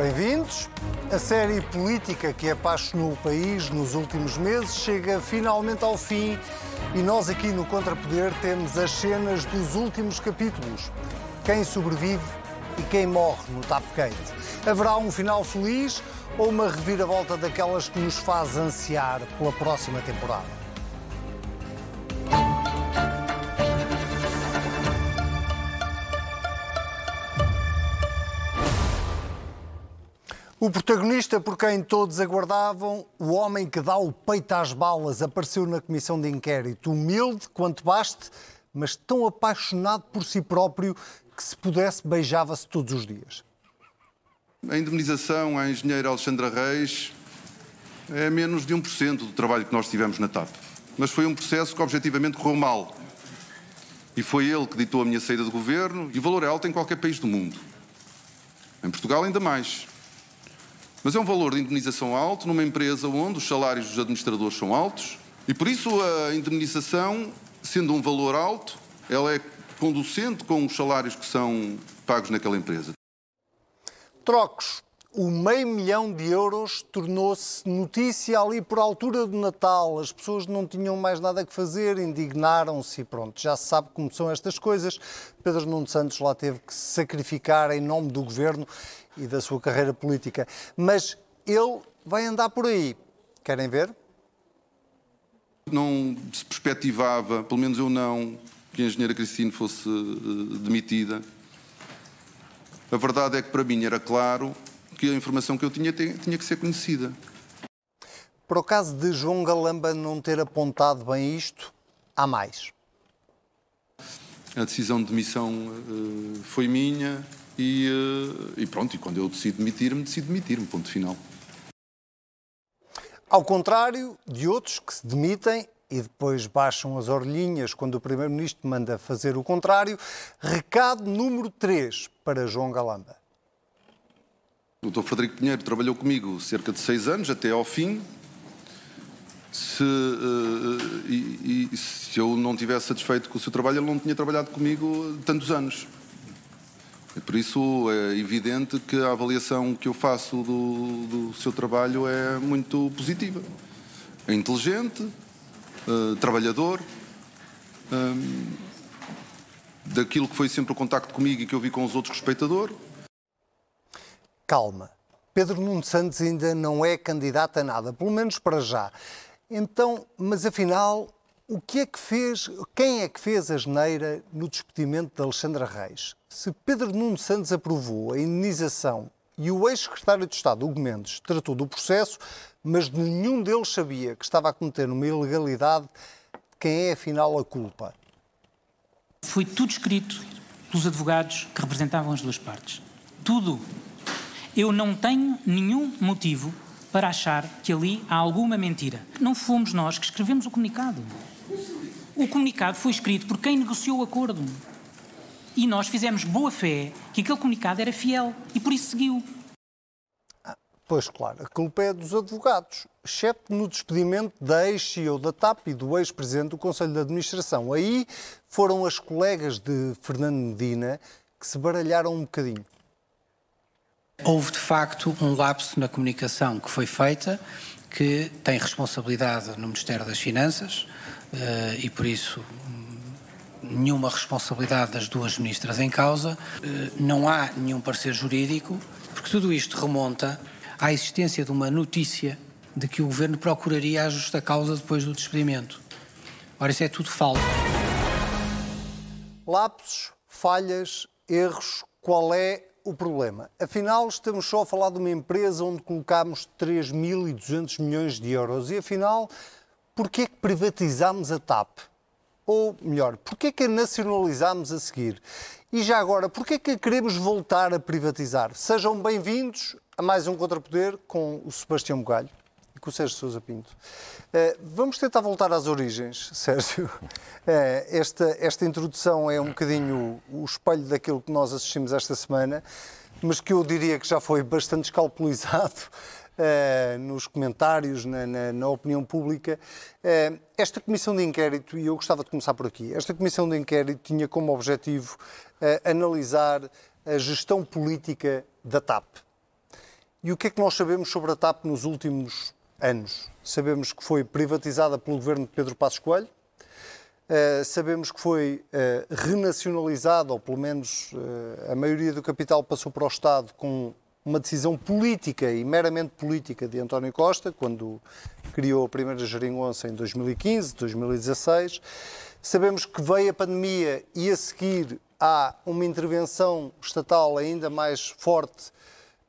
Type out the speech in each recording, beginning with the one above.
Bem-vindos. A série política que apaixonou o país nos últimos meses chega finalmente ao fim e nós aqui no Contrapoder temos as cenas dos últimos capítulos. Quem sobrevive e quem morre no tapo quente. Haverá um final feliz ou uma reviravolta daquelas que nos faz ansiar pela próxima temporada? O protagonista por quem todos aguardavam, o homem que dá o peito às balas, apareceu na comissão de inquérito, humilde quanto baste, mas tão apaixonado por si próprio que se pudesse beijava-se todos os dias. A indemnização à engenheira Alexandra Reis é menos de 1% do trabalho que nós tivemos na TAP. Mas foi um processo que objetivamente correu mal. E foi ele que ditou a minha saída do governo, e o valor é alto em qualquer país do mundo. Em Portugal ainda mais. Mas é um valor de indemnização alto numa empresa onde os salários dos administradores são altos e por isso a indemnização, sendo um valor alto, ela é conducente com os salários que são pagos naquela empresa. Trocos. O meio milhão de euros tornou-se notícia ali por altura do Natal. As pessoas não tinham mais nada que fazer, indignaram-se e pronto. Já se sabe como são estas coisas. Pedro Nuno Santos lá teve que se sacrificar em nome do governo e da sua carreira política. Mas ele vai andar por aí. Querem ver? Não se perspectivava, pelo menos eu não, que a engenheira Cristina fosse uh, demitida. A verdade é que para mim era claro que a informação que eu tinha tinha que ser conhecida. Por o caso de João Galamba não ter apontado bem isto, há mais. A decisão de demissão uh, foi minha e, uh, e, pronto, e quando eu decido demitir-me, decido demitir-me, ponto final. Ao contrário de outros que se demitem e depois baixam as orelhinhas quando o Primeiro-Ministro manda fazer o contrário, recado número 3 para João Galamba. O Dr. Frederico Pinheiro trabalhou comigo cerca de seis anos, até ao fim. Se, uh, e, e, se eu não tivesse satisfeito com o seu trabalho, ele não tinha trabalhado comigo tantos anos. Por isso é evidente que a avaliação que eu faço do, do seu trabalho é muito positiva. É inteligente, uh, trabalhador, um, daquilo que foi sempre o contacto comigo e que eu vi com os outros respeitador calma. Pedro Nuno Santos ainda não é candidato a nada, pelo menos para já. Então, mas afinal, o que é que fez, quem é que fez a geneira no despedimento de Alexandra Reis? Se Pedro Nuno Santos aprovou a indenização e o ex-secretário de Estado, Hugo Mendes, tratou do processo, mas nenhum deles sabia que estava a cometer uma ilegalidade, quem é afinal a culpa? Foi tudo escrito pelos advogados que representavam as duas partes. Tudo eu não tenho nenhum motivo para achar que ali há alguma mentira. Não fomos nós que escrevemos o comunicado. O comunicado foi escrito por quem negociou o acordo. E nós fizemos boa fé que aquele comunicado era fiel e por isso seguiu. Ah, pois claro, a culpa é dos advogados, exceto no despedimento da ex-CEO da TAP e do ex-presidente do Conselho de Administração. Aí foram as colegas de Fernando Medina que se baralharam um bocadinho. Houve de facto um lapso na comunicação que foi feita, que tem responsabilidade no Ministério das Finanças eh, e por isso nenhuma responsabilidade das duas ministras em causa. Eh, não há nenhum parecer jurídico, porque tudo isto remonta à existência de uma notícia de que o governo procuraria a justa causa depois do despedimento. Ora, isso é tudo falso. Lapsos, falhas, erros, qual é o problema. Afinal, estamos só a falar de uma empresa onde colocámos 3.200 milhões de euros. E afinal, porquê que privatizámos a TAP? Ou melhor, porquê que a nacionalizámos a seguir? E já agora, porquê que a queremos voltar a privatizar? Sejam bem-vindos a mais um Contrapoder com o Sebastião Bugalho e com o Sérgio Sousa Pinto. Uh, vamos tentar voltar às origens, Sérgio. Uh, esta, esta introdução é um bocadinho o, espelho daquilo que nós assistimos esta semana, mas que eu diria que já foi bastante escalpelizado uh, nos comentários, na, na, na opinião pública. esta comissão de inquérito, e eu gostava de começar por aqui, esta comissão de inquérito tinha como objetivo analisar a gestão política da TAP E o que é que nós sabemos sobre a TAP nos últimos anos? Sabemos que foi privatizada pelo governo de Pedro Passos Coelho, Uh, sabemos que foi uh, renacionalizada, ou pelo menos uh, a maioria do capital passou para o Estado com uma decisão política e meramente política de António Costa, quando criou a primeira geringonça em 2015, 2016. Sabemos que veio a pandemia e a seguir há uma intervenção estatal ainda mais forte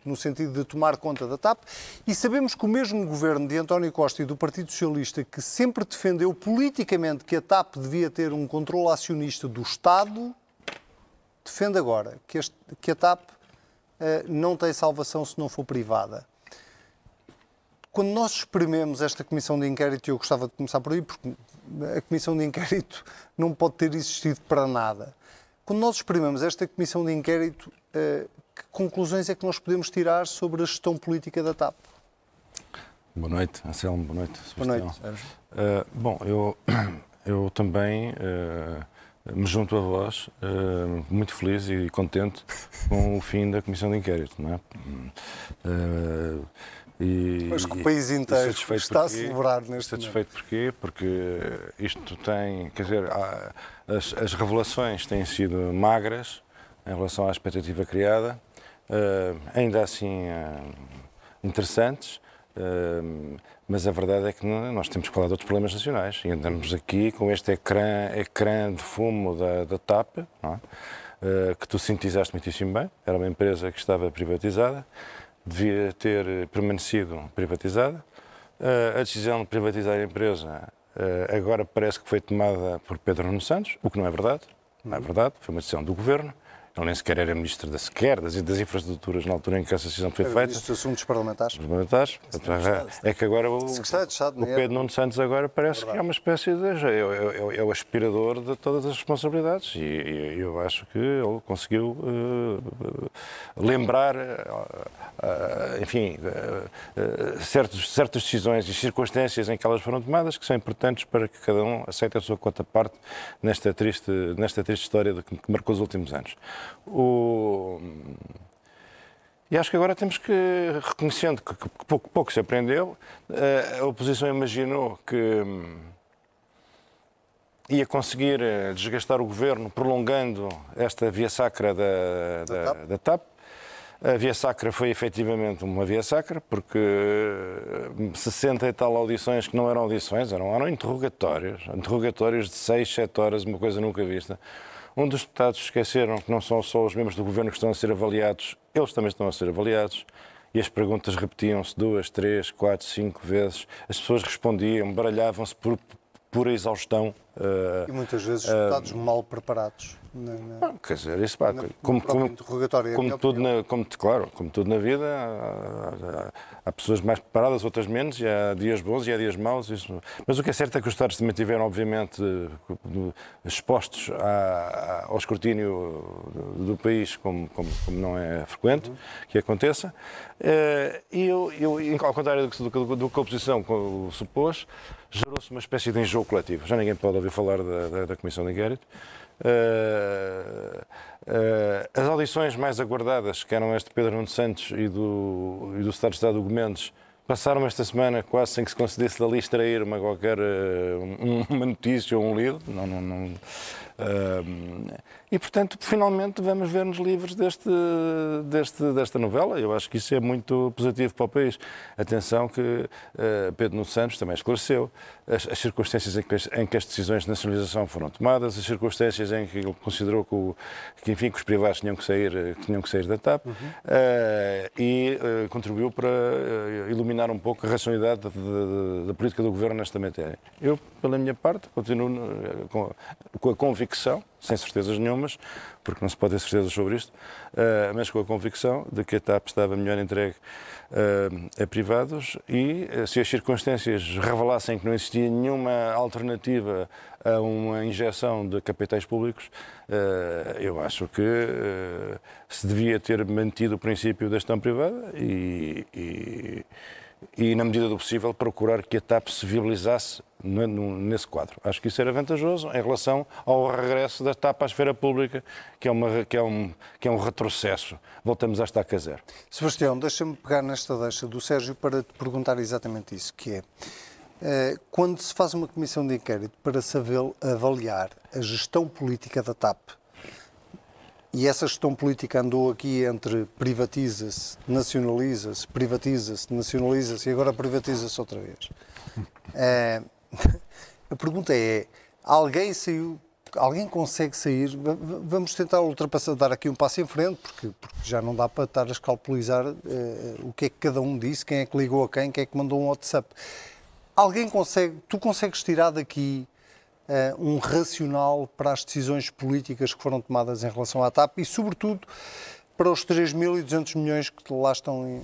no sentido de tomar conta da TAP, e sabemos que o mesmo governo de António Costa e do Partido Socialista, que sempre defendeu politicamente que a TAP devia ter um controle acionista do Estado, defende agora que, este, que a TAP uh, não tem salvação se não for privada. Quando nós exprimemos esta comissão de inquérito, e eu gostava de começar por aí, porque a comissão de inquérito não pode ter existido para nada. Quando nós exprimimos esta comissão de inquérito, uh, que conclusões é que nós podemos tirar sobre a gestão política da TAP? Boa noite, Anselmo, boa noite. Boa noite, uh, Bom, eu, eu também uh, me junto a vós, uh, muito feliz e contente com o fim da Comissão de Inquérito, não é? E, Mas que o país inteiro está a celebrar neste satisfeito momento. porquê? Porque isto tem, quer dizer, as, as revelações têm sido magras em relação à expectativa criada, ainda assim uh, interessantes, uh, mas a verdade é que nós temos que falar de outros problemas nacionais e andamos aqui com este ecrã, ecrã de fumo da, da TAP, é? que tu sintetizaste muitíssimo bem, era uma empresa que estava privatizada, devia ter permanecido privatizada. a decisão de privatizar a empresa agora parece que foi tomada por Pedro Nuno Santos, o que não é verdade. Não é verdade, foi uma decisão do governo. Ele nem sequer era ministro da sequer, das, das infraestruturas na altura em que essa decisão foi feita. Ministro dos Assuntos Parlamentares. Parlamentares. É que agora o, o Pedro Nuno Santos agora parece que é uma espécie de. É, é, é, o aspirador de todas as responsabilidades. E, e eu acho que ele conseguiu uh, lembrar, uh, uh, enfim, certos, certas decisões e circunstâncias em que elas foram tomadas que são importantes para que cada um aceite a sua quota parte nesta triste, nesta triste história que marcou os últimos anos. O... E acho que agora temos que, reconhecendo que, pouco, pouco se aprendeu, eh, a oposição imaginou que hum, ia conseguir eh, desgastar o governo prolongando esta via sacra da, da, da TAP. A via sacra foi efetivamente uma via sacra, porque 60 hum, e tal audições que não eram audições, eram, eram interrogatórios, interrogatórios de 6, 7 horas, uma coisa nunca vista onde os deputados esqueceram que não são só os membros do governo que estão a ser avaliados, eles também estão a ser avaliados. E as perguntas repetiam-se duas, três, quatro, cinco vezes. As pessoas respondiam, baralhavam-se por pura exaustão. Uh, e muitas vezes uh, deputados mal preparados. Na, na, quer dizer, isso pá, na, como, como, é como tudo na, como, claro, como tudo na vida, há, há, há, pessoas mais preparadas, outras menos, e há dias bons e há dias maus. Isso. Mas o que é certo é que os Estados também tiveram, obviamente, expostos à, ao escrutínio do, do país, como, como, como, não é frequente uhum. que aconteça. Uh, e eu, eu, ao contrário do, do, do que a oposição supôs, gerou-se uma espécie de enjoo coletivo. Já ninguém pode ouvir falar da, da, da Comissão de Inquérito. Uh, uh, as audições mais aguardadas, que eram este de Pedro Nuno Santos e do, e do Estado de Estado Hugo Mendes, passaram esta semana quase sem que se concedesse dali extrair uma qualquer uh, uma notícia ou um livro. Não, não, não e, portanto, finalmente vamos ver-nos livres deste, deste, desta novela. Eu acho que isso é muito positivo para o país. Atenção que uh, Pedro Nuno Santos também esclareceu as, as circunstâncias em que, as, em que, as, decisões de nacionalização foram tomadas, as circunstâncias em que ele considerou que, o, que, enfim, que os privados tinham que sair, tinham que sair da TAP uhum. uh, e uh, contribuiu para iluminar um pouco a racionalidade da política do governo nesta matéria. Eu, pela minha parte, continuo com, com a convicção sem certezas nenhumas, porque não se pode ter certezas sobre isto, uh, mas com a convicção de que a TAP estava melhor entregue uh, a privados e uh, se as circunstâncias revelassem que não existia nenhuma alternativa a uma injeção de capitais públicos, eu acho que se devia ter mantido o princípio da gestão privada e, e e, na medida do possível, procurar que a TAP se viabilizasse nesse quadro. Acho que isso era vantajoso em relação ao regresso da TAP à esfera pública, que é, uma, que é, um, que é um retrocesso. Voltamos a estaca zero. Sebastião, deixa-me pegar nesta deixa do Sérgio para te perguntar exatamente isso, que é, eh, quando se faz uma comissão de inquérito para saber avaliar a gestão política da TAP, e essa gestão política andou aqui entre privatiza-se, nacionaliza-se, privatiza-se, nacionaliza-se e agora privatiza-se outra vez. É, a pergunta é: alguém saiu, alguém consegue sair? Vamos tentar ultrapassar, dar aqui um passo em frente, porque, porque já não dá para estar a escalpelizar é, o que é que cada um disse, quem é que ligou a quem, quem é que mandou um WhatsApp. Alguém consegue, tu consegues tirar daqui uh, um racional para as decisões políticas que foram tomadas em relação à TAP e, sobretudo, para os 3.200 milhões que lá estão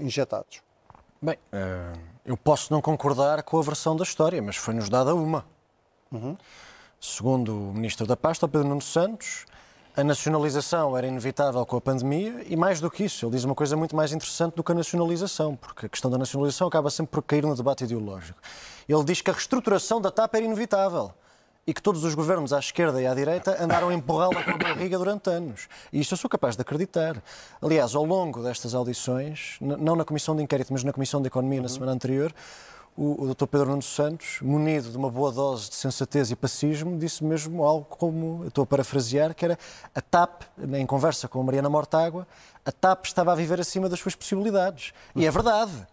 injetados? Bem, uh, eu posso não concordar com a versão da história, mas foi-nos dada uma. Uhum. Segundo o Ministro da Pasta, Pedro Nuno Santos, a nacionalização era inevitável com a pandemia e, mais do que isso, ele diz uma coisa muito mais interessante do que a nacionalização, porque a questão da nacionalização acaba sempre por cair no debate ideológico. Ele diz que a reestruturação da TAP era inevitável e que todos os governos à esquerda e à direita andaram a empurrá-la com a barriga durante anos. E isso eu sou capaz de acreditar. Aliás, ao longo destas audições, não na Comissão de Inquérito, mas na Comissão de Economia na semana anterior, o, o Dr. Pedro Nuno Santos, munido de uma boa dose de sensatez e pacismo, disse mesmo algo como, estou a parafrasear, que era a TAP, em conversa com a Mariana Mortágua, a TAP estava a viver acima das suas possibilidades. E é verdade.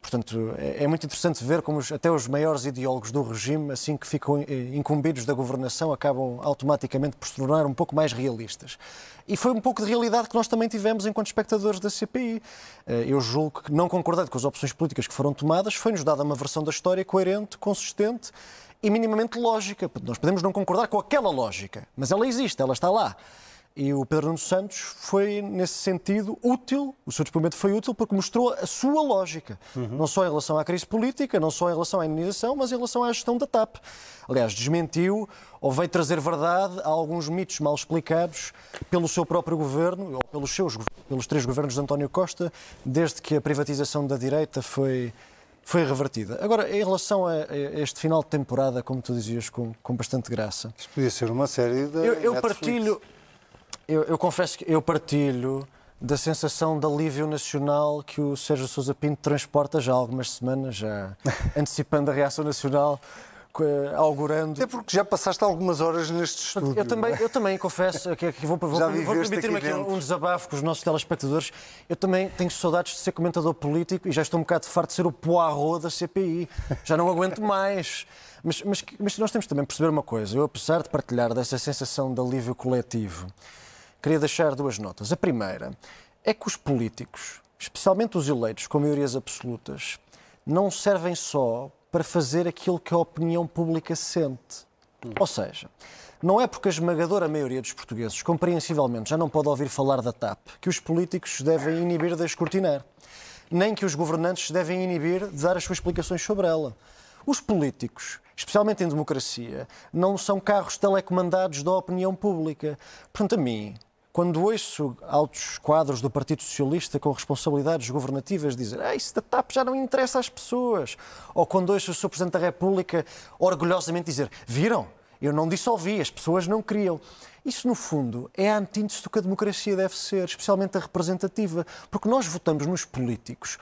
Portanto, é, é muito interessante ver como os, até os maiores ideólogos do regime, assim que ficam eh, incumbidos da governação, acabam automaticamente por se tornar um pouco mais realistas. E foi um pouco de realidade que nós também tivemos enquanto espectadores da CPI. Eh, eu julgo que, não concordando com as opções políticas que foram tomadas, foi-nos dada uma versão da história coerente, consistente e minimamente lógica. Nós podemos não concordar com aquela lógica, mas ela existe, ela está lá. E o Pedro Nuno Santos foi, nesse sentido, útil, o seu depoimento foi útil porque mostrou a sua lógica, uhum. não só em relação à crise política, não só em relação à indenização, mas em relação à gestão da TAP. Aliás, desmentiu ou veio trazer verdade a alguns mitos mal explicados pelo seu próprio governo, ou pelos, seus, pelos três governos de António Costa, desde que a privatização da direita foi, foi revertida. Agora, em relação a, este final de temporada, como tu dizias, com, com bastante graça. Isto podia ser uma série de. Eu, eu partilho eu, eu confesso que eu partilho da sensação de alívio nacional que o Sérgio Sousa Pinto transporta já há algumas semanas, já antecipando a reação nacional, augurando. É porque já passaste algumas horas neste estúdio. Eu também, é? eu também confesso que, que vou, vou, vou permitir-me aqui, aqui um desabafo com os nossos telespectadores. Eu também tenho saudades de ser comentador político e já estou um bocado farto de ser o poarro da CPI. Já não aguento mais. Mas, mas, mas nós temos também de perceber uma coisa. Eu, apesar de partilhar dessa sensação de alívio coletivo, queria deixar duas notas. A primeira é que os políticos, especialmente os eleitos com maiorias absolutas, não servem só para fazer aquilo que a opinião pública sente. Ou seja, não é porque a esmagadora maioria dos portugueses, compreensivelmente, já não pode ouvir falar da TAP, que os políticos devem inibir de escrutinar. Nem que os governantes devem inibir de dar as suas explicações sobre ela. Os políticos especialmente em democracia, não são carros telecomandados da opinião pública. Portanto, a mim, quando ouço altos quadros do Partido Socialista com responsabilidades governativas dizer ah, isso da TAP já não interessa às pessoas, ou quando ouço o Sr. Presidente da República orgulhosamente dizer viram, eu não dissolvi, as pessoas não queriam. Isso, no fundo, é a antítese do que a democracia deve ser, especialmente a representativa, porque nós votamos nos políticos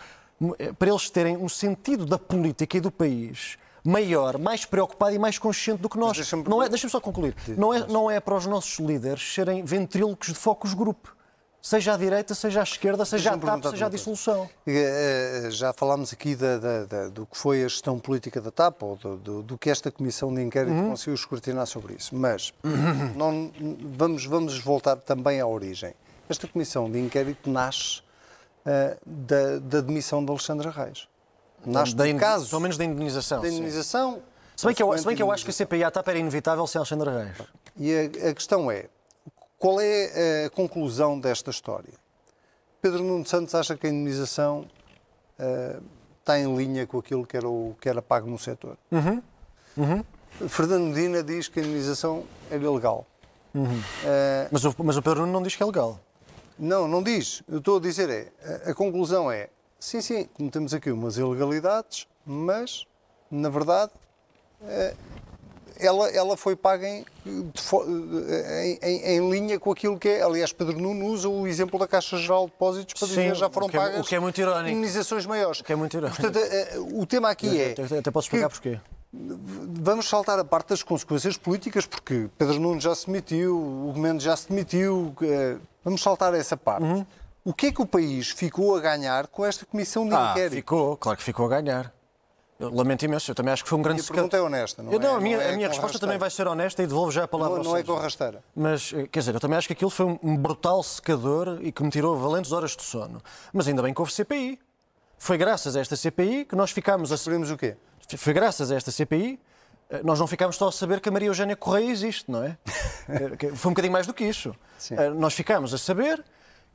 eh, para eles terem um sentido da política e do país maior, mais preocupado e mais consciente do que nós. Deixa-me não é, deixa só concluir. Não é, não é para os nossos líderes serem ventrílocos de focos grupo. Seja à direita, seja à esquerda, seja à TAP, seja à dissolução. Eh, eh, já falámos aqui da, da, da, do que foi a gestão política da TAP, ou do, do, do que esta comissão de inquérito uhum. conseguiu escrutinar sobre isso. Mas uhum. não, vamos, vamos voltar também à origem. Esta comissão de inquérito nasce uh, da, da demissão de Alexandre Reis. Nasce da caso. Pelo menos da indenização. Da indenização. Se bem, que eu, se bem que eu acho que a CPI à TAP era inevitável sem Alexandre Reis. E a, a, questão é, qual é a conclusão desta história? Pedro Nuno Santos acha que a indenização uh, está em linha com aquilo que era, o, que era pago no setor. Uhum. Uhum. Fernando Medina diz que a indenização era ilegal. Uhum. Uh, mas, o, mas o Pedro Nuno não diz que é legal. Não, não diz. Eu estou a dizer é, a, a conclusão é, sim, sim, cometemos aqui umas ilegalidades, mas, na verdade, eh, ela, ela foi paga em, em, em, em, linha com aquilo que é. Aliás, Pedro Nuno usa o exemplo da Caixa Geral de Depósitos para dizer que já foram o que é, pagas o que é muito irónico. indenizações maiores. O que é muito irónico. Portanto, eh, o tema aqui é. Até, até posso explicar porquê. Vamos saltar a parte das consequências políticas, porque Pedro Nuno já se demitiu, o Mendes já se demitiu. Eh, vamos saltar essa parte. Uhum. O que é que o país ficou a ganhar com esta comissão de ah, inquérito? Ficou, claro que ficou a ganhar. Eu lamento imenso, eu também acho que foi um grande... A pergunta é honesta, não eu, não, é? A minha, não é a minha resposta também vai ser honesta e devolvo já a palavra Não, não é com rasteira. Mas, eh, quer dizer, eu também acho que aquilo foi um brutal secador e que me tirou valentes horas de sono. Mas ainda bem que houve CPI. Foi graças a esta CPI que nós ficámos... A... Sabemos o quê? Foi graças a esta CPI eh, nós não ficámos só a saber que a Maria Eugénia Correia existe, não é? Eh, foi um bocadinho mais do que isso. Sim. Nós ficámos a saber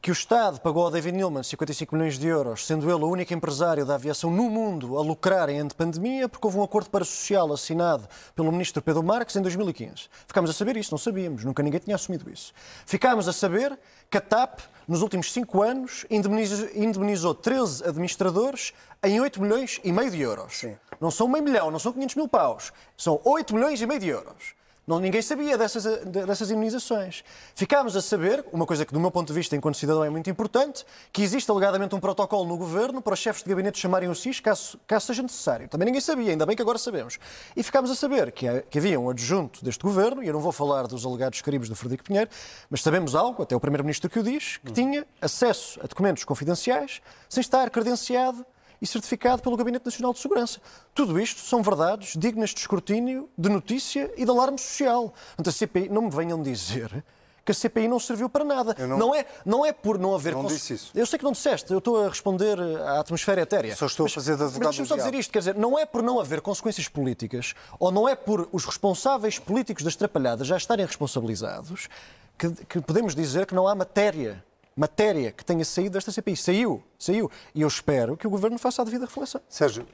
que o Estado pagou ao David Newman 55 milhões de euros, sendo ele o único empresário da aviação no mundo a lucrar em pandemia, porque houve um acordo parasocial assinado pelo ministro Pedro Marques em 2015. Ficámos a saber isso, não sabíamos, nunca ninguém tinha assumido isso. Ficámos a saber que a TAP, nos últimos cinco anos, indemnizou, indemnizou 13 administradores em 8 milhões e meio de euros. Sim. Não são meio milhão, não são 500 mil paus, são 8 milhões e meio de euros. Não, ninguém sabia dessas, dessas imunizações. Ficámos a saber, uma coisa que do meu ponto de vista enquanto cidadão é muito importante, que existe alegadamente um protocolo no governo para os chefes de gabinete chamarem o SIS caso, caso seja necessário. Também ninguém sabia, ainda bem que agora sabemos. E ficámos a saber que, que havia um adjunto deste governo, e eu não vou falar dos alegados caribos do Frederico Pinheiro, mas sabemos algo, até o primeiro-ministro que o diz, que tinha acesso a documentos confidenciais sem estar credenciado e certificado pelo Gabinete Nacional de Segurança. Tudo isto são verdades dignas de escrutínio, de notícia e de alarme social. Portanto, a CPI, não me venham dizer que a CPI não serviu para nada. Não, não, é, não é por não haver... Não disse isso. Eu sei que não disseste, eu estou a responder à atmosfera etérea. Só estou mas, a fazer da Mas deixa-me só dizer isto, quer dizer, não é por não haver consequências políticas ou não é por os responsáveis políticos das trapalhadas já estarem responsabilizados que, que podemos dizer que não há matéria matéria que tenha saído desta CPI. Saiu, saiu. E eu espero que o Governo faça a devida reflexão. Sérgio,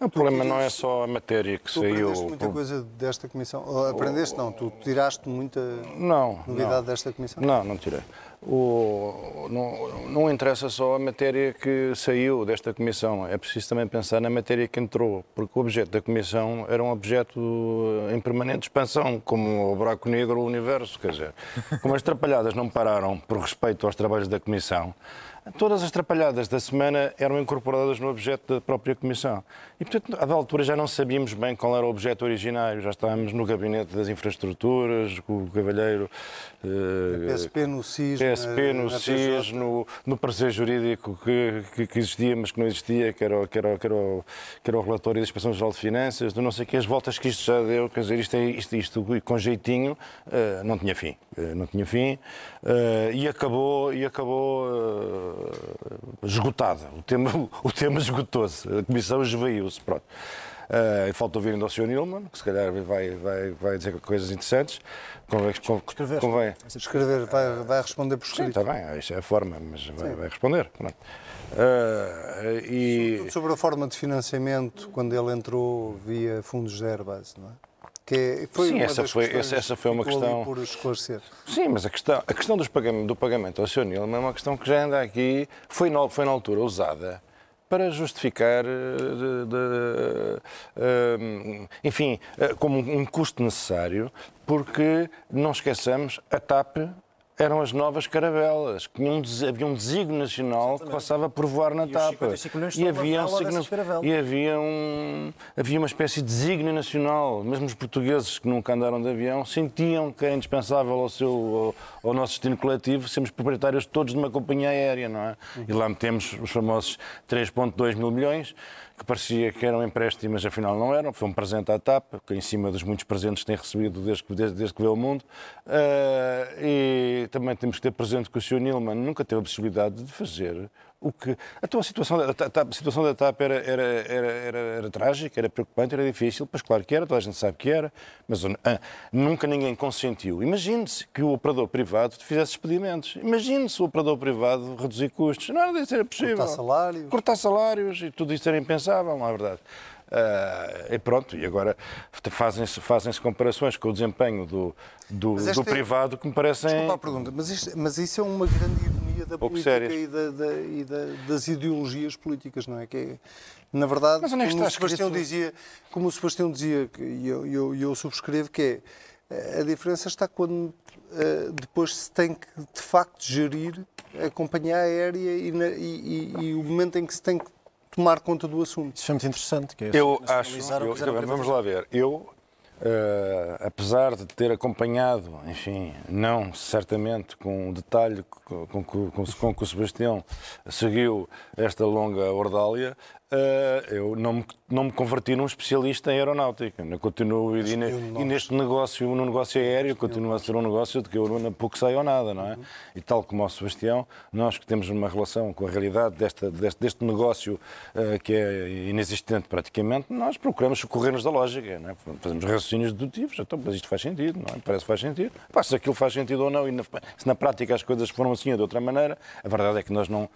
o problema não é só a matéria que tu saiu. Aprendeste muita coisa desta comissão? Aprendeste não? Tu tiraste muita não, novidade não. desta comissão? Não, não tirei. O, não, não interessa só a matéria que saiu desta comissão, é preciso também pensar na matéria que entrou, porque o objeto da comissão era um objeto em permanente expansão, como o buraco negro, o universo, quer dizer, como as trapalhadas não pararam por respeito aos trabalhos da comissão, Todas as trapalhadas da semana eram incorporadas no objeto da própria Comissão. E, portanto, à altura já não sabíamos bem qual era o objeto originário, já estávamos no gabinete das infraestruturas, com o cavalheiro. PSP no SIS. PSP no na SIS, no, no parecer jurídico que, que, que, existia, mas que não existia, que era, que era, que era, o, que era o relatório da Inspeção Geral de Finanças, do não sei o que, as voltas que isto já deu, quer dizer, isto, é, isto, isto com jeitinho, uh, não tinha fim. Não tinha fim. e acabou. E acabou esgotada. O tema, o tema esgotou-se. A comissão esvaiu-se. Pronto. Uh, falta ouvir ainda o Sr. Nilman, que se calhar vai, vai, vai dizer coisas interessantes. Convém, Escrever. Convém. Escrever, vai, vai responder por escrito. Sim, está bem, isso é a forma, mas vai, vai responder. Uh, e... Sobre a forma de financiamento, quando ele entrou via fundos de Airbus, não é? Que foi Sim, essa foi, essa, essa foi uma questão. Por esclarecer. Sim, mas a questão, a questão dos pagamento, do pagamento ao Sr. Nilman é uma questão que já anda aqui, foi, no, foi na altura usada para justificar, eh, de, de, eh, enfim, eh, como um custo necessário, porque não esqueçamos, a TAP eram as novas caravelas, que havia um desígnio nacional Exatamente. que passava por voar na e tapa. E havia, um e havia, um, havia uma espécie de desígnio nacional. Mesmo os portugueses que nunca andaram de avião sentiam que é indispensável ao, seu, ao, ao nosso destino coletivo sermos proprietários todos de uma companhia aérea, não é? Uhum. E lá metemos os famosos 3,2 mil milhões que parecia que eram empréstimos, afinal não eram. Foi um presente à TAP, que em cima dos muitos presentes que tem recebido desde que, desde, desde que veio ao mundo. Uh, e também temos que ter presente que o Sr. Nilman nunca teve a possibilidade de fazer o que. Então a situação da, a, a situação da TAP era, era, era, era, era trágica, era preocupante, era difícil, pois claro que era, toda a gente sabe que era, mas ah, nunca ninguém consentiu. Imagine-se que o operador privado fizesse expedimentos. Imagine se o operador privado reduzir custos. Não era disso era possível. Cortar salários. Cortar salários e tudo isso era impensável, não é verdade? Uh, e pronto, e agora fazem-se fazem comparações com o desempenho do, do, do privado que me parecem. Desculpa a pergunta, mas, isto, mas isso é uma grande ironia da pouco política sérias. E, da, da, e da, das ideologias políticas, não é? Que é, na verdade, Mas é como, o Sebastião escrito? dizia, como o Sebastião dizia, e eu, eu, eu subscrevo, que é a diferença está quando eh, depois se tem que de facto gerir a companhia aérea e, na- e- e- e o momento em que se tem que tomar conta do assunto. Isso foi muito interessante. Que é Eu acho, eu- quiseram vamos lá ver, eu, eh, apesar de ter acompanhado, enfim, não certamente com o detalhe com, com, com, com que o Sebastião seguiu esta longa ordália, eu não me, não me converti num especialista em aeronáutica. Eu continuo e, e neste negócio, no negócio aéreo, continua a ser um negócio de que eu não pouco sei ou nada, não é? E tal como o Sebastião, nós que temos uma relação com a realidade desta, deste, deste negócio eh, que é inexistente praticamente, nós procuramos socorrer-nos da lógica, não é? Fazemos raciocínios dedutivos, então, mas isto faz sentido, não é? Parece que faz sentido. Pá, se aquilo faz sentido ou não, e na- se na prática as coisas foram assim ou de outra maneira, a verdade é que nós não.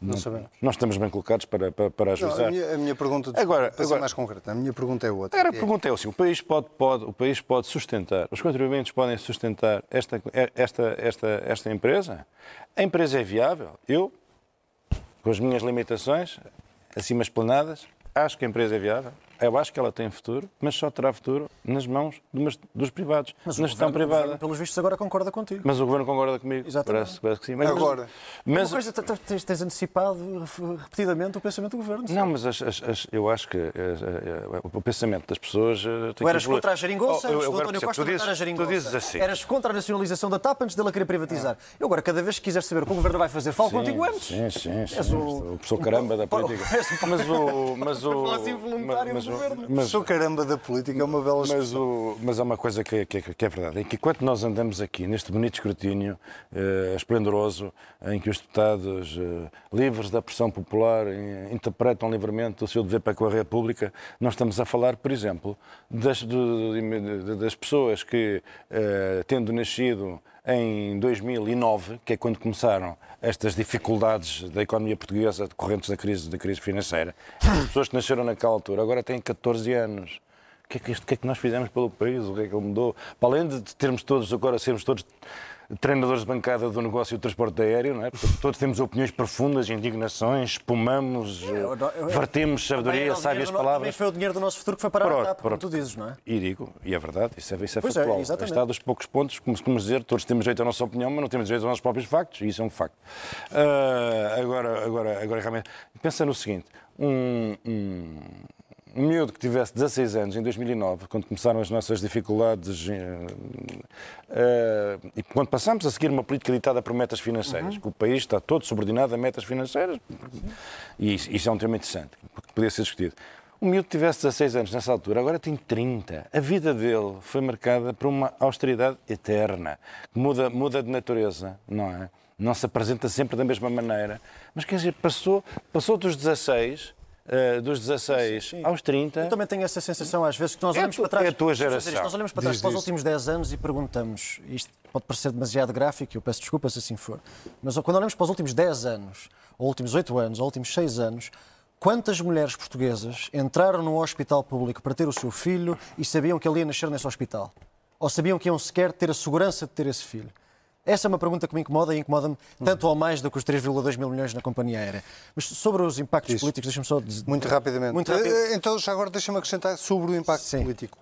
Não, sabemos. não estamos bem colocados para, para, para Não, ajuizar. a, minha, a minha pergunta, Agora- para agora- mais concreta, a minha pergunta é outra. Era, a É- pergunta é assim: o país pode, pode, o país pode sustentar, os contribuintes podem sustentar esta, esta, esta, esta empresa? A empresa é viável? Eu, com as minhas limitações, acima explanadas, acho que a empresa é viável. Eu acho que ela tem futuro, mas só terá futuro nas mãos dos privados, Mas o na gestão governo- o governo, privada. pelos vistos, agora concorda contigo. Mas o governo concorda comigo. Exatamente. Parece, parece que sim. Mas, Agora, Uma mas, coisa, tens, tens antecipado repetidamente o pensamento do governo. Não, mas as- as- as- eu acho que eh, eh, o pensamento das pessoas. eh, Tu que eras evoluir. contra a geringonça, Oh, eu- eu agora António. Costa tu dizes, a tu dizes assim. Eras contra a nacionalização da TAP antes dele a querer privatizar. Eu agora, cada vez que quiseres saber o que o governo vai fazer, falo contigo antes. Sim, sim, sim. És o- o professor caramba da política. Mas o. Mas o. assim mas governo. mas- Sou caramba da política, é uma bela mas, o, mas há uma coisa que, é- que, é- que é verdade, é que enquanto nós andamos aqui neste bonito escrutínio eh, esplendoroso, em que os deputados eh, livres da pressão popular eh, interpretam livremente o seu dever para com a República, nós estamos a falar, por exemplo, das, do- das pessoas que, eh, tendo nascido em 2009, que é quando começaram estas dificuldades da economia portuguesa decorrentes da crise, da crise financeira, as pessoas que nasceram naquela altura agora têm 14 anos. O que, é que, que é que nós fizemos pelo país? O que é que ele mudou? Para além de termos todos, agora sermos todos treinadores de bancada do negócio do transporte aéreo, não é? Portanto, todos temos opiniões profundas, indignações, espumamos, eh, vertemos sabedoria, sábias no- Também palavras. foi o dinheiro do nosso futuro que foi parar Pronto, a TAP, como tu dizes, não é? E digo, e é verdade, isso é, isso é Pois é, factual. exatamente. Está dos poucos pontos, como costumamos dizer, todos temos direito à nossa opinião, mas não temos direito aos nossos próprios factos, e isso é um facto. Ah, agora, agora, agora, realmente, pensa no seguinte: um, um, um miúdo que tivesse 16 anos em 2009, quando começaram as nossas dificuldades, eh, eh, e quando passamos a seguir uma política ditada por metas financeiras, Uhum. que o país está todo subordinado a metas financeiras, e isso, isso é um tema interessante, que podia ser discutido. O miúdo que tivesse 16 anos nessa altura, agora tem 30. A vida dele foi marcada por uma austeridade eterna, que muda, muda de natureza, não é? Não se apresenta sempre da mesma maneira. Mas quer dizer, passou, passou dos 16, eh, dos 16 aos 30. Eu também tenho essa sensação às vezes que nós É olhamos tu- para trás. é a tua geração. isto, Nós olhamos para trás Diz, para os diz. últimos 10 anos e perguntamos, isto pode parecer demasiado gráfico, eu peço desculpa se assim for, mas quando olhamos para os últimos 10 anos, ou últimos 8 anos, ou últimos 6 anos, quantas mulheres portuguesas entraram num hospital público para ter o seu filho e sabiam que ele ia nascer nesse hospital? Ou sabiam que iam sequer ter a segurança de ter esse filho? Essa é uma pergunta que me incomoda e incomoda-me tanto ou mais do que os 3,2 mil milhões na companhia aérea. Mas sobre os impactos Isso. políticos, deixa-me só dizer. Muito rapidamente. Muito rápido. Eh, Então, já agora deixa-me acrescentar sobre o impacto Sim. político.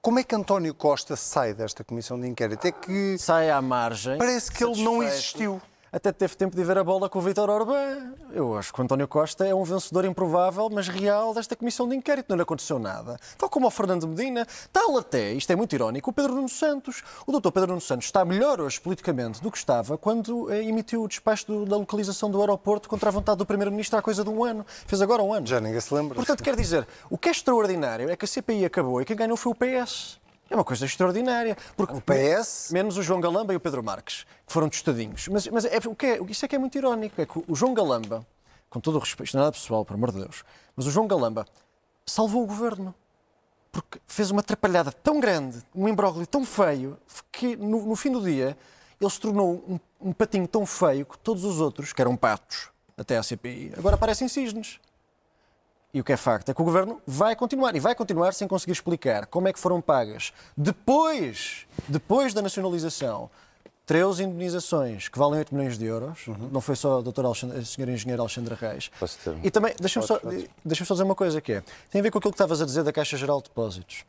Como é que António Costa sai desta comissão de inquérito? É que sai à margem. Parece que ele não satisfeito. existiu. Até teve tempo de ver a bola com o Vítor Orbán. Eu acho que o António Costa é um vencedor improvável, mas real, desta comissão de inquérito. Não lhe aconteceu nada. Tal como ao Fernando Medina, tal até, isto é muito irónico, o Pedro Nuno Santos. O doutor Pedro Nuno Santos está melhor hoje politicamente do que estava quando eh, emitiu o despacho do- da localização do aeroporto contra a vontade do Primeiro-Ministro há coisa de um ano. Fez agora um ano. Já ninguém se lembra. Portanto, quer dizer, o que é extraordinário é que a CPI acabou e quem ganhou foi o PS. É uma coisa extraordinária. Porque O PS? Menos o João Galamba e o Pedro Marques, que foram tostadinhos. Mas, mas é, o que é, isso é que é muito irónico. É que o João Galamba, com todo o respeito, isto não é nada pessoal, por amor de Deus, mas o João Galamba salvou o governo. Porque fez uma atrapalhada tão grande, um imbróglio tão feio, que no, no fim do dia ele se tornou um, um patinho tão feio que todos os outros, que eram patos, até à CPI, agora parecem cisnes. E o que é facto é que o governo vai continuar e vai continuar sem conseguir explicar como é que foram pagas depois, depois da nacionalização 13 indenizações que valem 8 milhões de euros. Uhum. Não foi só o Dr. Alexandre, a senhora engenheira Alexandra Reis. E também, deixa-me só, deixa só dizer uma coisa que é, tem a ver com aquilo que estavas a dizer da Caixa Geral de Depósitos.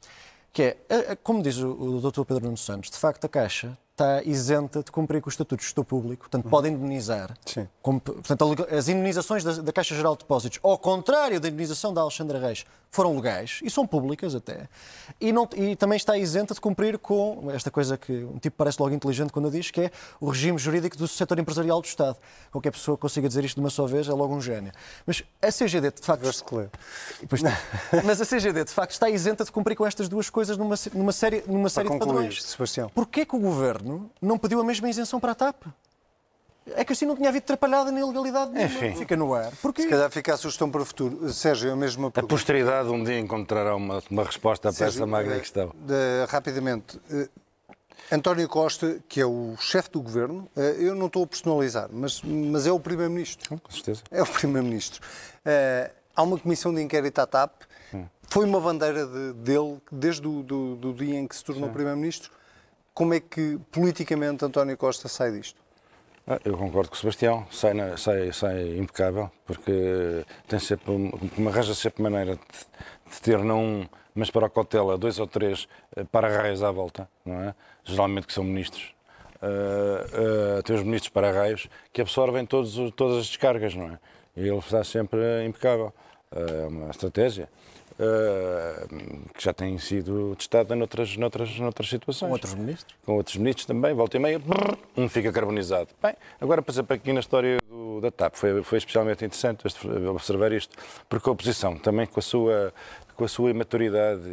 Que é, como diz o, o Dr. Pedro Nuno Santos, de facto a Caixa está isenta de cumprir com o Estatuto de Gestor Público, portanto, uhum. pode indemnizar. Sim. Como, portanto, as indemnizações da, da, Caixa Geral de Depósitos, ao contrário da indemnização da Alexandra Reis, foram legais e são públicas até. E, não, e também está isenta de cumprir com esta coisa que um tipo parece logo inteligente quando diz, que é o regime jurídico do setor empresarial do Estado. Qualquer pessoa que consiga dizer isto de uma só vez é logo um gênio. Mas a CGD, de facto. Pois, mas a CGD, de facto, está isenta de cumprir com estas duas coisas numa, numa série, numa série de padrões. Sebastião. Porquê que o governo não pediu a mesma isenção para a TAP? É que assim não tinha havido atrapalhada na ilegalidade nenhuma. Enfim. Fica no ar. Porquê? Se calhar fica a sugestão para o futuro. Sérgio, a mesma pergunta. A posteridade um dia encontrará uma, uma resposta para essa magna questão. De, rapidamente, uh, António Costa, que é o chefe do governo, eu não estou a personalizar, mas, mas é o primeiro-ministro. Com certeza. É o primeiro-ministro. Há uma comissão de inquérito à TAP. Hum. Foi uma bandeira de, dele desde o do, do dia em que se tornou primeiro-ministro. Como é que politicamente António Costa sai disto? Ah, eu concordo com o Sebastião, sai, sai, sai impecável, porque tem sempre, uma, arranja sempre maneira de, de, ter não mas para a cautela, dois ou três eh, para-raios à volta, não é? Geralmente que são ministros. Uh, uh, tem os ministros para-raios que absorvem todos, todas as descargas, não é? E ele está sempre impecável. É uma estratégia. Uh, que já tem sido testada noutras, noutras, noutras situações. Com outros ministros? Com outros ministros também, volta e meia, brrr, um fica carbonizado. Bem, agora, exemplo, aqui na história do, da TAP, foi, foi especialmente interessante observar isto, porque a oposição, também com a sua, com a sua imaturidade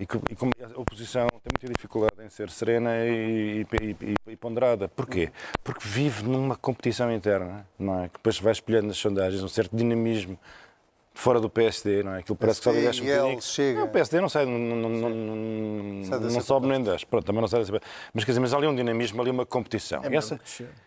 e, e como a oposição tem muita dificuldade em ser serena e, e, e, ponderada. Porquê? Porque vive numa competição interna, não é? Que depois vai espelhando nas sondagens um certo dinamismo fora do PSD, não é? Aquilo parece PSD, que só deixa um bocadinho. Não, o PSD não sai, não, não, não, não sobe nem desce. Pronto, também não sai dessa... Mas quer dizer, mas ali um dinamismo, ali uma competição. É e, essa,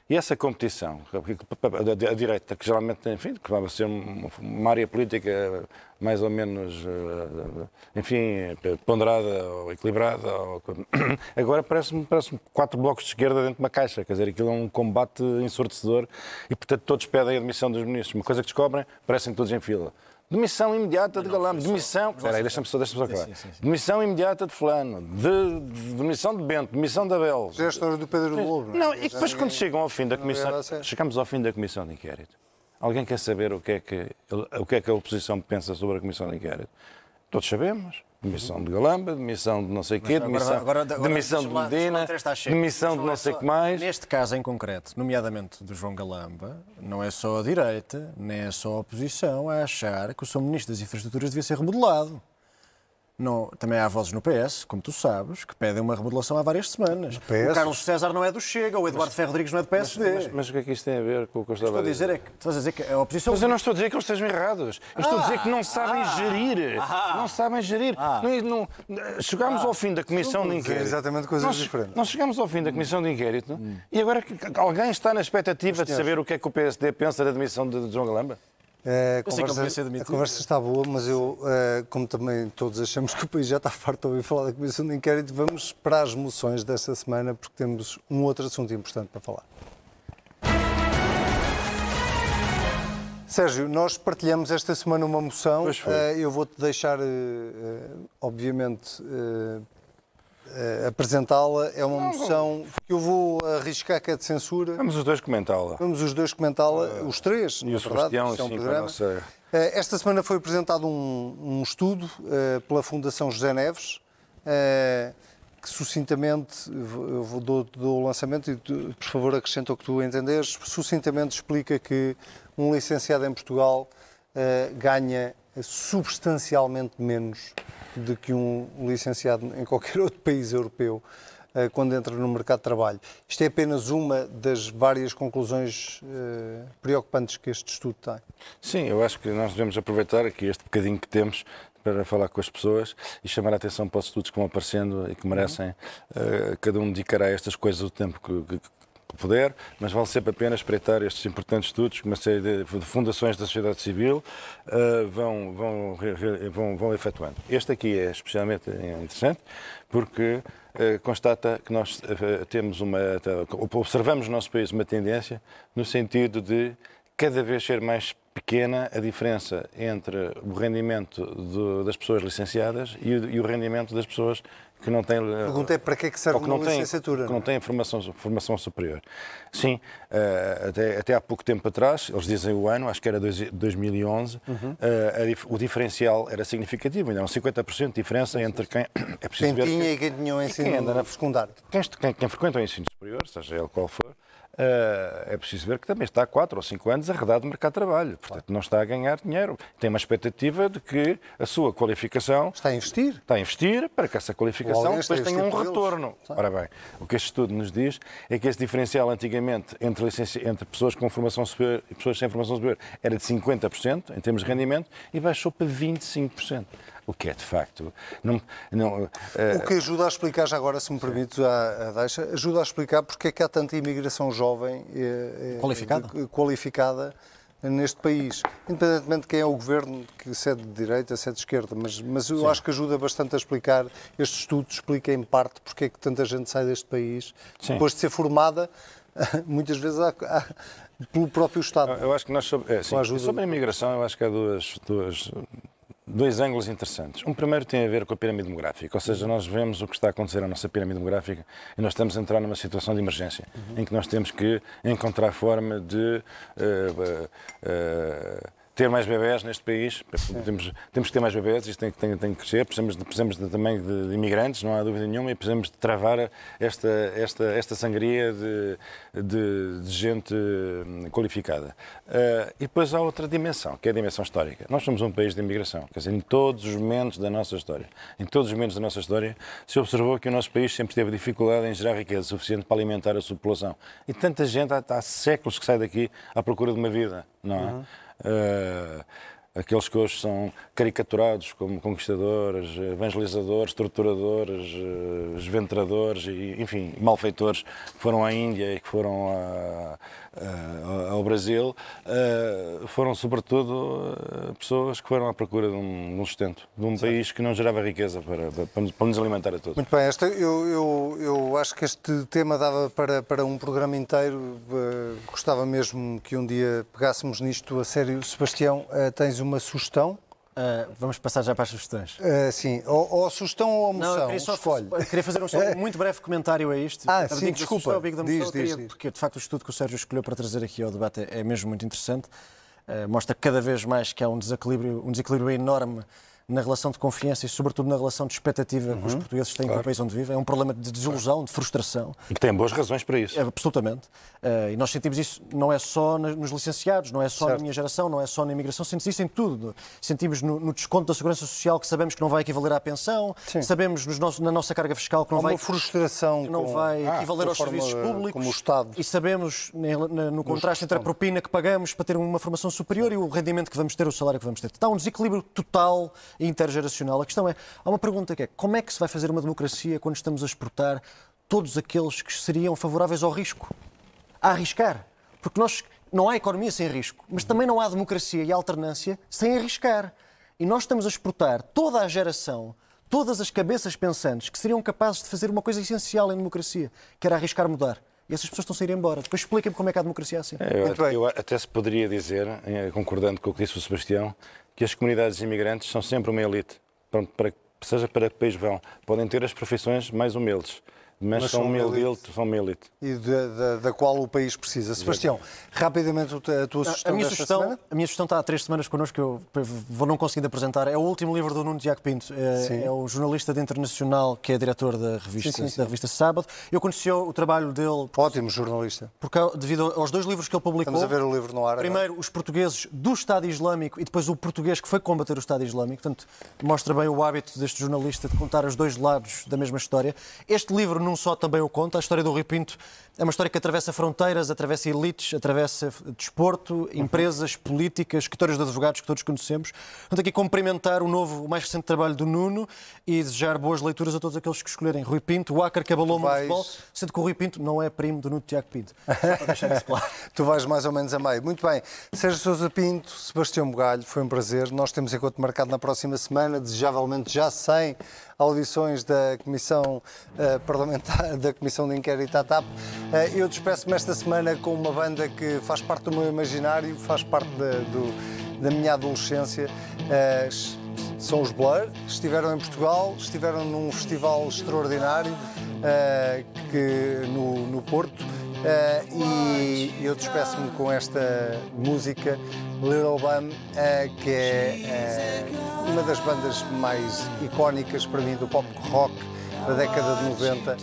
e essa competição, a, direita, que geralmente, enfim, que vai ser uma área política mais ou menos, eh, enfim, ponderada ou equilibrada. Ou... Agora parece-me parece quatro blocos de esquerda dentro de uma caixa. Quer dizer, aquilo é um combate ensurdecedor e, portanto, todos pedem a admissão dos ministros. Uma coisa que descobrem, parecem todos em fila. Demissão imediata de Galamba. Demissão. Espera aí, deixa-me só, deixa só falar. Demissão imediata de Fulano. De, de, demissão de Bento. Demissão de Abel. Já é a história do Pedro Lobo. Não, e depois, quando chegam ao fim da comissão. Chegamos ao fim da comissão de inquérito. Alguém quer saber o que é que, o que, é que a oposição pensa sobre a comissão de inquérito? Todos sabemos. Demissão de Galamba, demissão de não sei o quê, demissão, agora, agora, agora, demissão de Medina, demissão de não sei o que mais. Neste caso em concreto, nomeadamente do João Galamba, não é só a direita, nem é só a oposição a achar que o seu Ministro das Infraestruturas devia ser remodelado. Não, também há vozes no PS, como tu sabes, que pedem uma remodelação há várias semanas. O Carlos César não é do Chega, o Eduardo Ferro Rodrigues não é do PSD. Mas, mas, mas, o que é que isto tem a ver com o que eu estava a dizer? É que, estás a dizer que a oposição... Mas eu não estou a dizer que eles estejam errados. Eu estou a dizer que não sabem ah, gerir. Ah, não sabem gerir. Ah, não, não, chegámos ao fim da comissão de inquérito. exatamente coisas nós, diferentes. Nós chegamos ao fim da comissão de inquérito hum. e agora alguém está na expectativa de saber o que é que o PSD pensa da demissão de João Galamba? É, a, conversa, a conversa está boa, mas eu, é, como também todos achamos que o país já está farto de ouvir falar da Comissão de Inquérito, vamos para as moções desta semana, porque temos um outro assunto importante para falar. Sérgio, nós partilhamos esta semana uma moção. Eh, eu vou-te deixar, eh, obviamente, uh, apresentá-la. É uma moção que eu vou arriscar que é de censura. Vamos os dois comentá-la. Vamos os dois comentá-la, uh, os três, e na o verdade, é um programa. Nossa... Uh, esta semana foi apresentado um, um estudo pela Fundação José Neves, que sucintamente, eu vou, dou, dou o lançamento e tu, por favor acrescenta o que tu entenderes, sucintamente explica que um licenciado em Portugal ganha substancialmente menos do que um licenciado em qualquer outro país europeu eh, quando entra no mercado de trabalho. Isto é apenas uma das várias conclusões uh, preocupantes que este estudo tem. Sim, eu acho que nós devemos aproveitar aqui este bocadinho que temos para falar com as pessoas e chamar a atenção para os estudos que vão aparecendo e que merecem. Uh, cada um dedicará a estas coisas o tempo que, que, puder, mas vale sempre a pena espreitar estes importantes estudos que uma série de fundações da sociedade civil uh, vão, vão, vão, vão efetuando. Este aqui é especialmente interessante porque uh, constata que nós uh, temos uma. observamos no nosso país uma tendência no sentido de cada vez ser mais pequena a diferença entre o rendimento do, das pessoas licenciadas e o, e o rendimento das pessoas que não têm. A pergunta é para que é que serve uma licenciatura? Que não têm formação, formação superior. Sim, uh, até, até há pouco tempo atrás, eles dizem o ano, acho que era dois, 2011, uhum. uh, a, o diferencial era significativo, ainda era um 50% de diferença entre quem. É preciso quem ver tinha que, e quem tinha o ensino quem anda na, secundário. Quem, quem, quem frequenta o ensino superior, seja ele qual for, é preciso ver que também está há 4 ou 5 anos arredado do mercado de trabalho. Portanto, não está a ganhar dinheiro. Tem uma expectativa de que a sua qualificação. Está a investir. Está a investir para que essa qualificação depois tenha um retorno. Ora bem, o que este estudo nos diz é que esse diferencial antigamente entre, licenci... entre pessoas com formação superior e pessoas sem formação superior era de 50% em termos de rendimento e baixou para 25% o que é de facto. Não, não, uh... O que ajuda a explicar, já agora, se me permites, a, a deixa, ajuda a explicar porque é que há tanta imigração jovem eh, qualificada. De, qualificada neste país, independentemente de quem é o governo, que se é de direita, se é de esquerda, mas, mas eu Sim. acho que ajuda bastante a explicar, este estudo explica em parte porque é que tanta gente sai deste país, Sim. depois de ser formada, muitas vezes há, há, pelo próprio Estado. Eu acho que nós, sobre, é, sim, sobre a imigração, eu acho que há duas, duas dois ângulos interessantes. Um primeiro tem a ver com a pirâmide demográfica, ou seja, nós vemos o que está a acontecer na nossa pirâmide demográfica e nós estamos a entrar numa situação de emergência, uhum. em que nós temos que encontrar forma de uh, uh, uh, ter mais bebés neste país. Temos, temos que ter mais bebés, isto tem, tem, tem que crescer. Precisamos, de, precisamos de, também de, de, imigrantes, não há dúvida nenhuma, e precisamos de travar esta, esta, esta sangria de, de, de gente hum, qualificada. Uh, e depois há outra dimensão, que é a dimensão histórica. Nós somos um país de imigração, quer dizer, em todos os momentos da nossa história, em todos os momentos da nossa história, se observou que o nosso país sempre teve dificuldade em gerar riqueza suficiente para alimentar a sua população. E tanta gente há, há séculos que sai daqui à procura de uma vida, não é? Uhum. Uh, aqueles que hoje são caricaturados como conquistadores, evangelizadores, torturadores, eh, esventradores e, enfim, malfeitores que foram à Índia e que foram a, a, ao Brasil, eh, foram sobretudo eh, pessoas que foram à procura de um, um sustento, de um país que não gerava riqueza para, para, para nos alimentar a todos. Muito bem, esta, eu, eu, eu acho que este tema dava para, para um programa inteiro. Gostava mesmo que um dia pegássemos nisto a sério. Sebastião, tens uma sugestão? Uh, vamos passar já para as sugestões. Uh, sim, ou, ou, a sugestão ou moção, Não, eu queria, só, escolhe. queria fazer um, um muito breve comentário a isto. Ah, sim, desculpa. Diz, moção, diz, queria, diz. Porque, de facto, o estudo que o Sérgio escolheu para trazer aqui ao debate é, é mesmo muito interessante. Uh, mostra cada vez mais que há um desequilíbrio, um desequilíbrio enorme na relação de confiança e, sobretudo, na relação de expectativa uhum, que os uhum. portugueses têm claro. com o país onde vivem. É um problema de desilusão, de frustração. E que tem boas razões para isso. É, absolutamente. Uh, e nós sentimos isso não é só nos licenciados, não é só certo. na minha geração, não é só na imigração, sentimos isso em tudo. Sentimos no, no, desconto da segurança social que sabemos que não vai equivaler à pensão, Sim. sabemos nos na nossa carga fiscal que não Há vai. Uma frustração. Que não com... vai ah, equivaler aos serviços públicos. Como o Estado. E sabemos no contraste entre a propina que pagamos para ter uma formação superior e o rendimento que vamos ter, o salário que vamos ter. Está um desequilíbrio total intergeracional a questão é, há uma pergunta que é, como é que se vai fazer uma democracia quando estamos a exportar todos aqueles que seriam favoráveis ao risco? A arriscar. Porque nós, não há economia sem risco, mas também não há democracia e alternância sem arriscar. E nós estamos a exportar toda a geração, todas as cabeças pensantes que seriam capazes de fazer uma coisa essencial em democracia, que era arriscar mudar. E essas pessoas estão a sair embora. Depois expliquem-me como é que há democracia assim. É, eu, eu, até se poderia dizer, eh, concordando com o que disse o Sebastião, que as comunidades imigrantes são sempre uma elite pronto, para, seja para que país vão, podem ter as profissões mais humildes mas, mas são, uma elite, são uma elite. E da, da, da, qual o país precisa. Sebastião, rapidamente a tua sugestão a minha sugestão, semana? A minha sugestão está há três semanas connosco, eu vou não conseguindo apresentar. É o último livro do Nuno Tiago Pinto. É, é, o jornalista de internacional que é diretor da revista, sim, sim, sim. da revista Sábado. Eu conheci o trabalho dele... Ótimo jornalista. Porque, devido aos dois livros que ele publicou... Estamos a ver o livro no ar. Primeiro, agora. os portugueses do Estado Islâmico e depois o português que foi combater o Estado Islâmico. Portanto, mostra bem o hábito deste jornalista de contar os dois lados da mesma história. Este livro num só também o conta. A história do Rui Pinto é uma história que atravessa fronteiras, atravessa elites, atravessa desporto, empresas, políticas, escritórios de advogados que todos conhecemos. Portanto, aqui cumprimentar o novo, o mais recente trabalho do Nuno e desejar boas leituras a todos aqueles que escolherem. Rui Pinto, o Acar que abalou vais... no futebol, sendo que o Rui Pinto não é primo do Nuno Tiago Pinto. Só para deixar isso claro. tu vais mais ou menos a meio. Muito bem. Sérgio Sousa Pinto, Sebastião Bugalho, foi um prazer. Nós temos encontro marcado na próxima semana, desejavelmente já sem audições da Comissão uh, Parlamentar, da Comissão de Inquérito à TAP. Uh, eu despeço-me esta semana com uma banda que faz parte do meu imaginário, faz parte do, da minha adolescência. Uh, são os Blur, estiveram em Portugal, estiveram num festival extraordinário que, no, no Porto. Uh, e eu despeço-me com esta música Little Bum, uh, que é uh, uma das bandas mais icónicas para mim do pop rock da década de 90.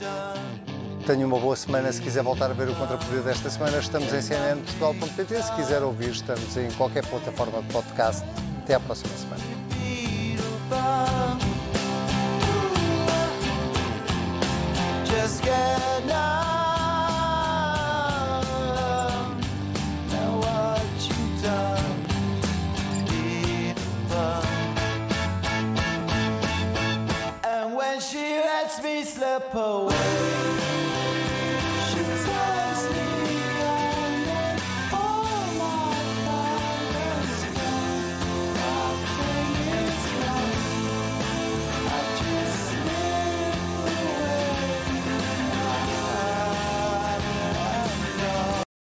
Tenha uma boa semana. Se quiser voltar a ver o Contrapoder desta semana, estamos em cnnportugal.pt. Se quiser ouvir, estamos em qualquer plataforma de podcast. Até à próxima semana. Slip away.